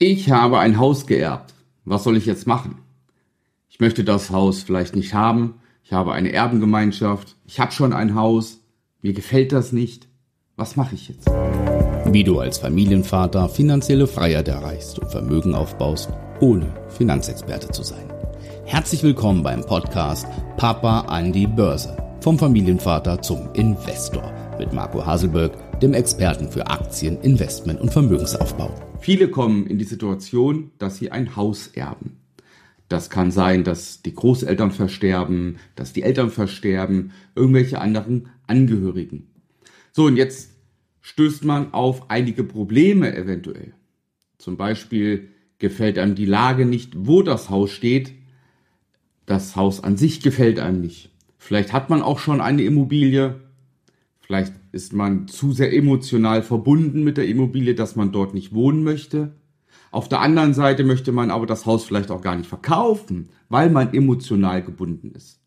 Ich habe ein Haus geerbt. Was soll ich jetzt machen? Ich möchte das Haus vielleicht nicht haben. Ich habe eine Erbengemeinschaft. Ich habe schon ein Haus. Mir gefällt das nicht. Was mache ich jetzt? Wie du als Familienvater finanzielle Freiheit erreichst und Vermögen aufbaust, ohne Finanzexperte zu sein. Herzlich willkommen beim Podcast Papa an die Börse. Vom Familienvater zum Investor mit Marco Haselberg, dem Experten für Aktien, Investment und Vermögensaufbau. Viele kommen in die Situation, dass sie ein Haus erben. Das kann sein, dass die Großeltern versterben, dass die Eltern versterben, irgendwelche anderen Angehörigen. So, und jetzt stößt man auf einige Probleme eventuell. Zum Beispiel gefällt einem die Lage nicht, wo das Haus steht. Das Haus an sich gefällt einem nicht. Vielleicht hat man auch schon eine Immobilie, Vielleicht ist man zu sehr emotional verbunden mit der Immobilie, dass man dort nicht wohnen möchte. Auf der anderen Seite möchte man aber das Haus vielleicht auch gar nicht verkaufen, weil man emotional gebunden ist.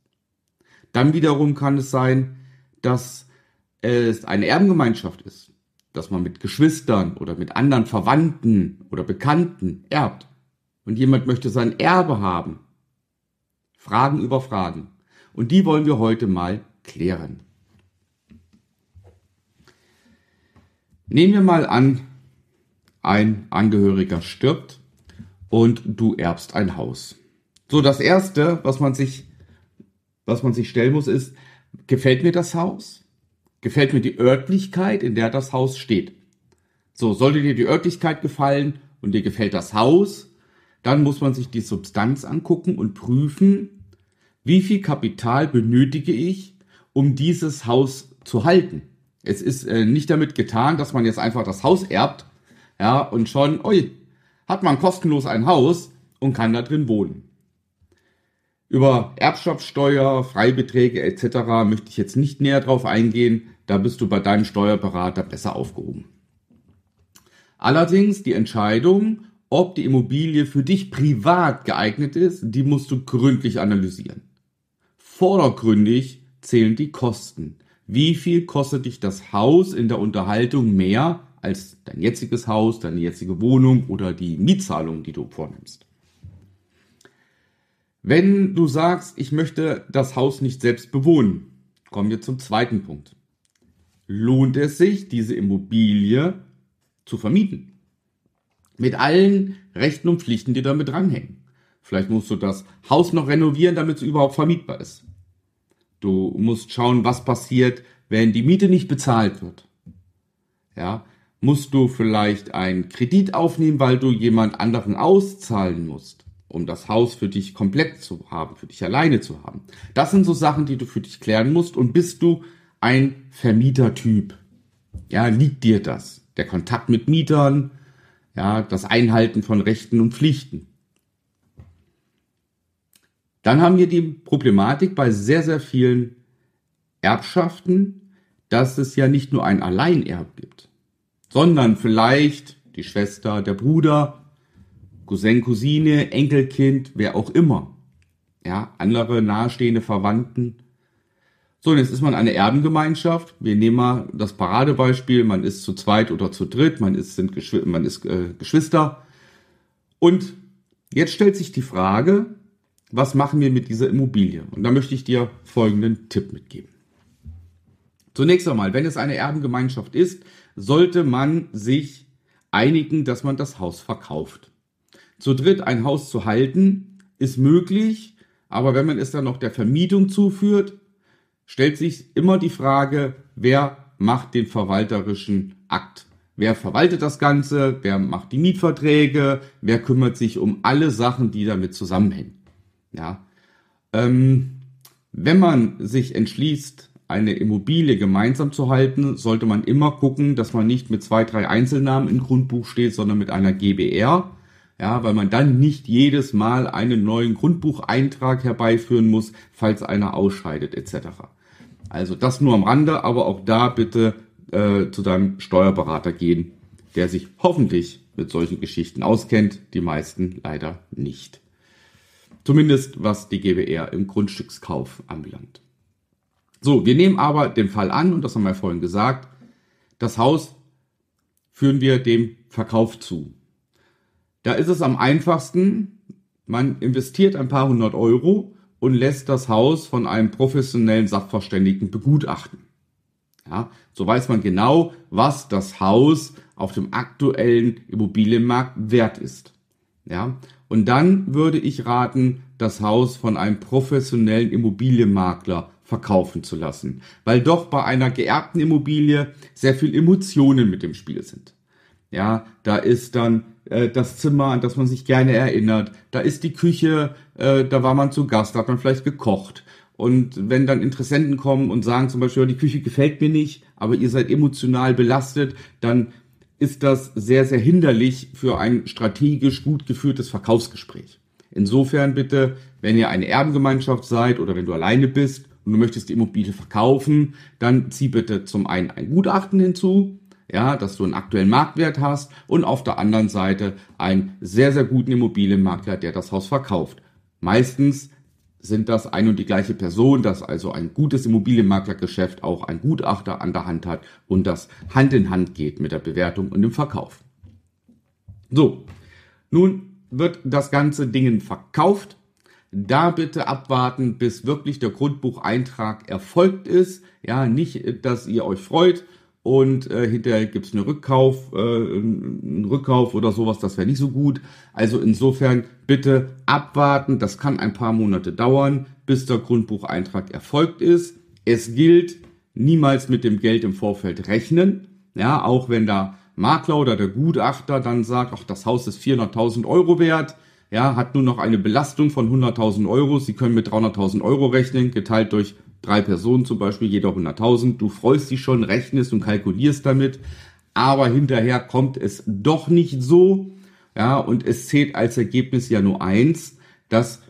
Dann wiederum kann es sein, dass es eine Erbengemeinschaft ist, dass man mit Geschwistern oder mit anderen Verwandten oder Bekannten erbt und jemand möchte sein Erbe haben. Fragen über Fragen. Und die wollen wir heute mal klären. Nehmen wir mal an, ein Angehöriger stirbt und du erbst ein Haus. So, das erste, was man sich, was man sich stellen muss, ist, gefällt mir das Haus? Gefällt mir die Örtlichkeit, in der das Haus steht? So, sollte dir die Örtlichkeit gefallen und dir gefällt das Haus, dann muss man sich die Substanz angucken und prüfen, wie viel Kapital benötige ich, um dieses Haus zu halten. Es ist äh, nicht damit getan, dass man jetzt einfach das Haus erbt, ja, und schon, ui, hat man kostenlos ein Haus und kann da drin wohnen. Über Erbschaftssteuer, Freibeträge etc. möchte ich jetzt nicht näher drauf eingehen, da bist du bei deinem Steuerberater besser aufgehoben. Allerdings die Entscheidung, ob die Immobilie für dich privat geeignet ist, die musst du gründlich analysieren. Vordergründig zählen die Kosten wie viel kostet dich das Haus in der Unterhaltung mehr als dein jetziges Haus, deine jetzige Wohnung oder die Mietzahlung, die du vornimmst. Wenn du sagst, ich möchte das Haus nicht selbst bewohnen, kommen wir zum zweiten Punkt. Lohnt es sich, diese Immobilie zu vermieten? Mit allen Rechten und Pflichten, die damit dranhängen. Vielleicht musst du das Haus noch renovieren, damit es überhaupt vermietbar ist. Du musst schauen, was passiert, wenn die Miete nicht bezahlt wird. Ja, musst du vielleicht einen Kredit aufnehmen, weil du jemand anderen auszahlen musst, um das Haus für dich komplett zu haben, für dich alleine zu haben. Das sind so Sachen, die du für dich klären musst und bist du ein Vermietertyp. Ja, liegt dir das? Der Kontakt mit Mietern, ja, das Einhalten von Rechten und Pflichten. Dann haben wir die Problematik bei sehr, sehr vielen Erbschaften, dass es ja nicht nur ein Alleinerb gibt, sondern vielleicht die Schwester, der Bruder, Cousin, Cousine, Enkelkind, wer auch immer. Ja, andere nahestehende Verwandten. So, jetzt ist man eine Erbengemeinschaft. Wir nehmen mal das Paradebeispiel. Man ist zu zweit oder zu dritt. Man ist, sind Geschw man ist äh, Geschwister. Und jetzt stellt sich die Frage, was machen wir mit dieser Immobilie? Und da möchte ich dir folgenden Tipp mitgeben. Zunächst einmal, wenn es eine Erbengemeinschaft ist, sollte man sich einigen, dass man das Haus verkauft. Zu dritt ein Haus zu halten ist möglich, aber wenn man es dann noch der Vermietung zuführt, stellt sich immer die Frage, wer macht den verwalterischen Akt? Wer verwaltet das Ganze? Wer macht die Mietverträge? Wer kümmert sich um alle Sachen, die damit zusammenhängen? Ja. Ähm, wenn man sich entschließt, eine Immobilie gemeinsam zu halten, sollte man immer gucken, dass man nicht mit zwei, drei Einzelnamen im Grundbuch steht, sondern mit einer GBR. Ja, weil man dann nicht jedes Mal einen neuen Grundbucheintrag herbeiführen muss, falls einer ausscheidet etc. Also das nur am Rande, aber auch da bitte äh, zu deinem Steuerberater gehen, der sich hoffentlich mit solchen Geschichten auskennt, die meisten leider nicht. Zumindest was die GBR im Grundstückskauf anbelangt. So, wir nehmen aber den Fall an, und das haben wir vorhin gesagt, das Haus führen wir dem Verkauf zu. Da ist es am einfachsten, man investiert ein paar hundert Euro und lässt das Haus von einem professionellen Sachverständigen begutachten. Ja, so weiß man genau, was das Haus auf dem aktuellen Immobilienmarkt wert ist. Ja, und dann würde ich raten, das Haus von einem professionellen Immobilienmakler verkaufen zu lassen, weil doch bei einer geerbten Immobilie sehr viel Emotionen mit dem Spiel sind. Ja, da ist dann äh, das Zimmer, an das man sich gerne erinnert, da ist die Küche, äh, da war man zu Gast, da hat man vielleicht gekocht. Und wenn dann Interessenten kommen und sagen zum Beispiel, die Küche gefällt mir nicht, aber ihr seid emotional belastet, dann ist das sehr, sehr hinderlich für ein strategisch gut geführtes Verkaufsgespräch. Insofern bitte, wenn ihr eine Erbengemeinschaft seid oder wenn du alleine bist und du möchtest die Immobilie verkaufen, dann zieh bitte zum einen ein Gutachten hinzu, ja, dass du einen aktuellen Marktwert hast und auf der anderen Seite einen sehr, sehr guten Immobilienmakler, der das Haus verkauft. Meistens sind das ein und die gleiche Person, dass also ein gutes Immobilienmaklergeschäft auch ein Gutachter an der Hand hat und das Hand in Hand geht mit der Bewertung und dem Verkauf. So, nun wird das ganze Ding verkauft. Da bitte abwarten, bis wirklich der Grundbucheintrag erfolgt ist. Ja, nicht, dass ihr euch freut und äh, hinterher gibt's einen Rückkauf, äh, einen Rückkauf oder sowas, das wäre nicht so gut. Also insofern bitte abwarten, das kann ein paar Monate dauern, bis der Grundbucheintrag erfolgt ist. Es gilt, niemals mit dem Geld im Vorfeld rechnen, ja, auch wenn der Makler oder der Gutachter dann sagt, ach, das Haus ist 400.000 Euro wert, ja, hat nur noch eine Belastung von 100.000 Euro, Sie können mit 300.000 Euro rechnen, geteilt durch drei Personen zum Beispiel, jeder 100.000, du freust dich schon, rechnest und kalkulierst damit, aber hinterher kommt es doch nicht so, ja, und es zählt als Ergebnis ja nur eins, dass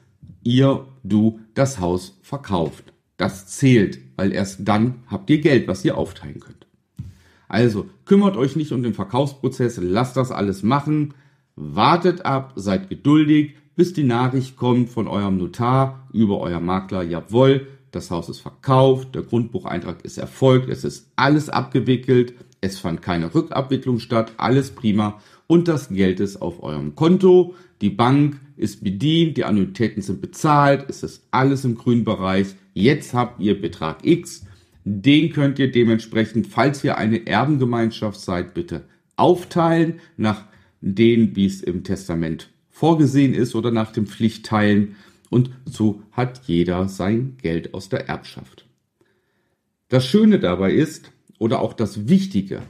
ihr, du das Haus verkauft. Das zählt, weil erst dann habt ihr Geld, was ihr aufteilen könnt. Also kümmert euch nicht um den Verkaufsprozess, lasst das alles machen, wartet ab, seid geduldig, bis die Nachricht kommt von eurem Notar über euer Makler, jawohl, das Haus ist verkauft, der Grundbucheintrag ist erfolgt, es ist alles abgewickelt, es fand keine Rückabwicklung statt, alles prima. Und das Geld ist auf eurem Konto, die Bank ist bedient, die Annuitäten sind bezahlt, es ist alles im grünen Bereich. Jetzt habt ihr Betrag X, den könnt ihr dementsprechend, falls ihr eine Erbengemeinschaft seid, bitte aufteilen nach dem, wie es im Testament vorgesehen ist oder nach dem Pflichtteilen und so hat jeder sein Geld aus der Erbschaft. Das Schöne dabei ist, oder auch das Wichtige,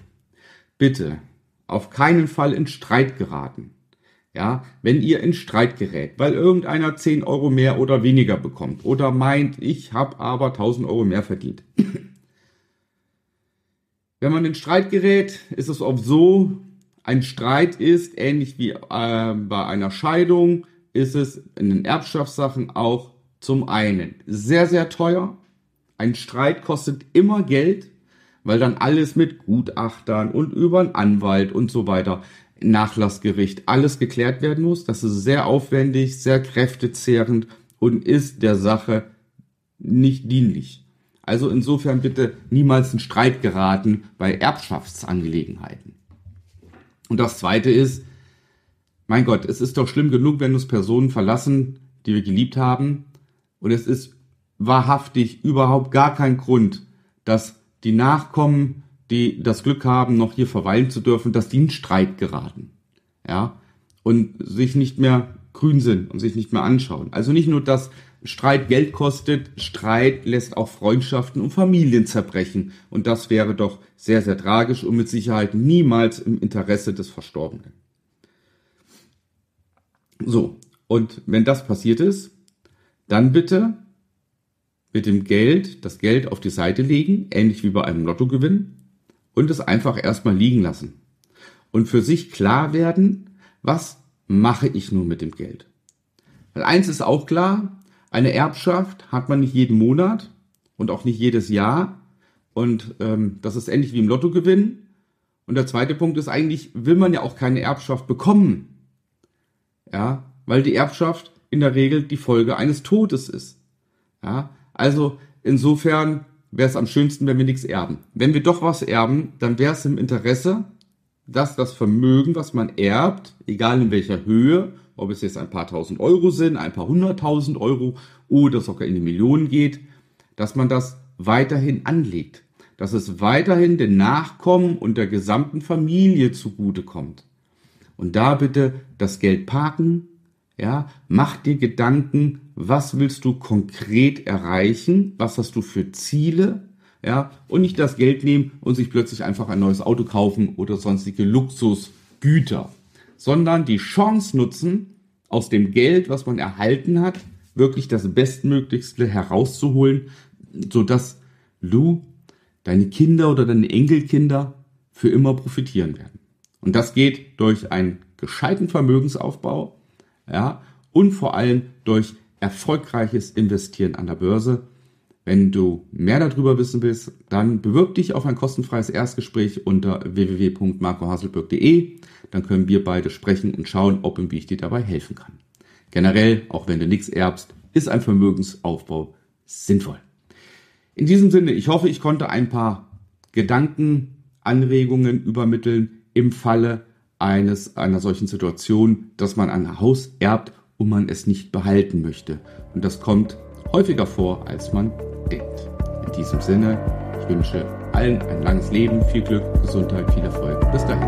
bitte auf keinen Fall in Streit geraten. Ja, wenn ihr in Streit gerät, weil irgendeiner 10 Euro mehr oder weniger bekommt oder meint, ich habe aber 1000 Euro mehr verdient. wenn man in Streit gerät, ist es oft so, ein Streit ist ähnlich wie äh, bei einer Scheidung, ist es in den Erbschaftssachen auch zum einen sehr, sehr teuer. Ein Streit kostet immer Geld, weil dann alles mit Gutachtern und über einen Anwalt und so weiter, Nachlassgericht, alles geklärt werden muss. Das ist sehr aufwendig, sehr kräftezehrend und ist der Sache nicht dienlich. Also insofern bitte niemals in Streit geraten bei Erbschaftsangelegenheiten. Und das zweite ist, mein Gott, es ist doch schlimm genug, wenn uns Personen verlassen, die wir geliebt haben. Und es ist wahrhaftig überhaupt gar kein Grund, dass die Nachkommen, die das Glück haben, noch hier verweilen zu dürfen, dass die in Streit geraten. Ja. Und sich nicht mehr grün sind und sich nicht mehr anschauen. Also nicht nur, dass Streit Geld kostet, Streit lässt auch Freundschaften und Familien zerbrechen. Und das wäre doch sehr, sehr tragisch und mit Sicherheit niemals im Interesse des Verstorbenen. So, und wenn das passiert ist, dann bitte mit dem Geld, das Geld auf die Seite legen, ähnlich wie bei einem Lottogewinn, und es einfach erstmal liegen lassen. Und für sich klar werden, was mache ich nun mit dem Geld? Weil eins ist auch klar, eine Erbschaft hat man nicht jeden Monat und auch nicht jedes Jahr. Und ähm, das ist ähnlich wie im Lottogewinn. Und der zweite Punkt ist eigentlich, will man ja auch keine Erbschaft bekommen. Ja, weil die Erbschaft in der Regel die Folge eines Todes ist. Ja, also insofern wäre es am schönsten, wenn wir nichts erben. Wenn wir doch was erben, dann wäre es im Interesse dass das Vermögen, was man erbt, egal in welcher Höhe, ob es jetzt ein paar tausend Euro sind, ein paar hunderttausend Euro oder sogar in die Millionen geht, dass man das weiterhin anlegt, dass es weiterhin den Nachkommen und der gesamten Familie zugutekommt. Und da bitte das Geld parken, ja, mach dir Gedanken, was willst du konkret erreichen, was hast du für Ziele, ja, und nicht das Geld nehmen und sich plötzlich einfach ein neues Auto kaufen oder sonstige Luxusgüter, sondern die Chance nutzen, aus dem Geld, was man erhalten hat, wirklich das Bestmöglichste herauszuholen, sodass du, deine Kinder oder deine Enkelkinder für immer profitieren werden. Und das geht durch einen gescheiten Vermögensaufbau, ja, und vor allem durch erfolgreiches Investieren an der Börse. Wenn du mehr darüber wissen willst, dann bewirb dich auf ein kostenfreies Erstgespräch unter www.marcohaselberg.de. Dann können wir beide sprechen und schauen, ob und wie ich dir dabei helfen kann. Generell, auch wenn du nichts erbst, ist ein Vermögensaufbau sinnvoll. In diesem Sinne, ich hoffe, ich konnte ein paar Gedanken, Anregungen übermitteln im Falle eines, einer solchen Situation, dass man ein Haus erbt und man es nicht behalten möchte. Und das kommt häufiger vor, als man denkt. In diesem Sinne, ich wünsche allen ein langes Leben, viel Glück, Gesundheit, viel Erfolg. Bis dahin.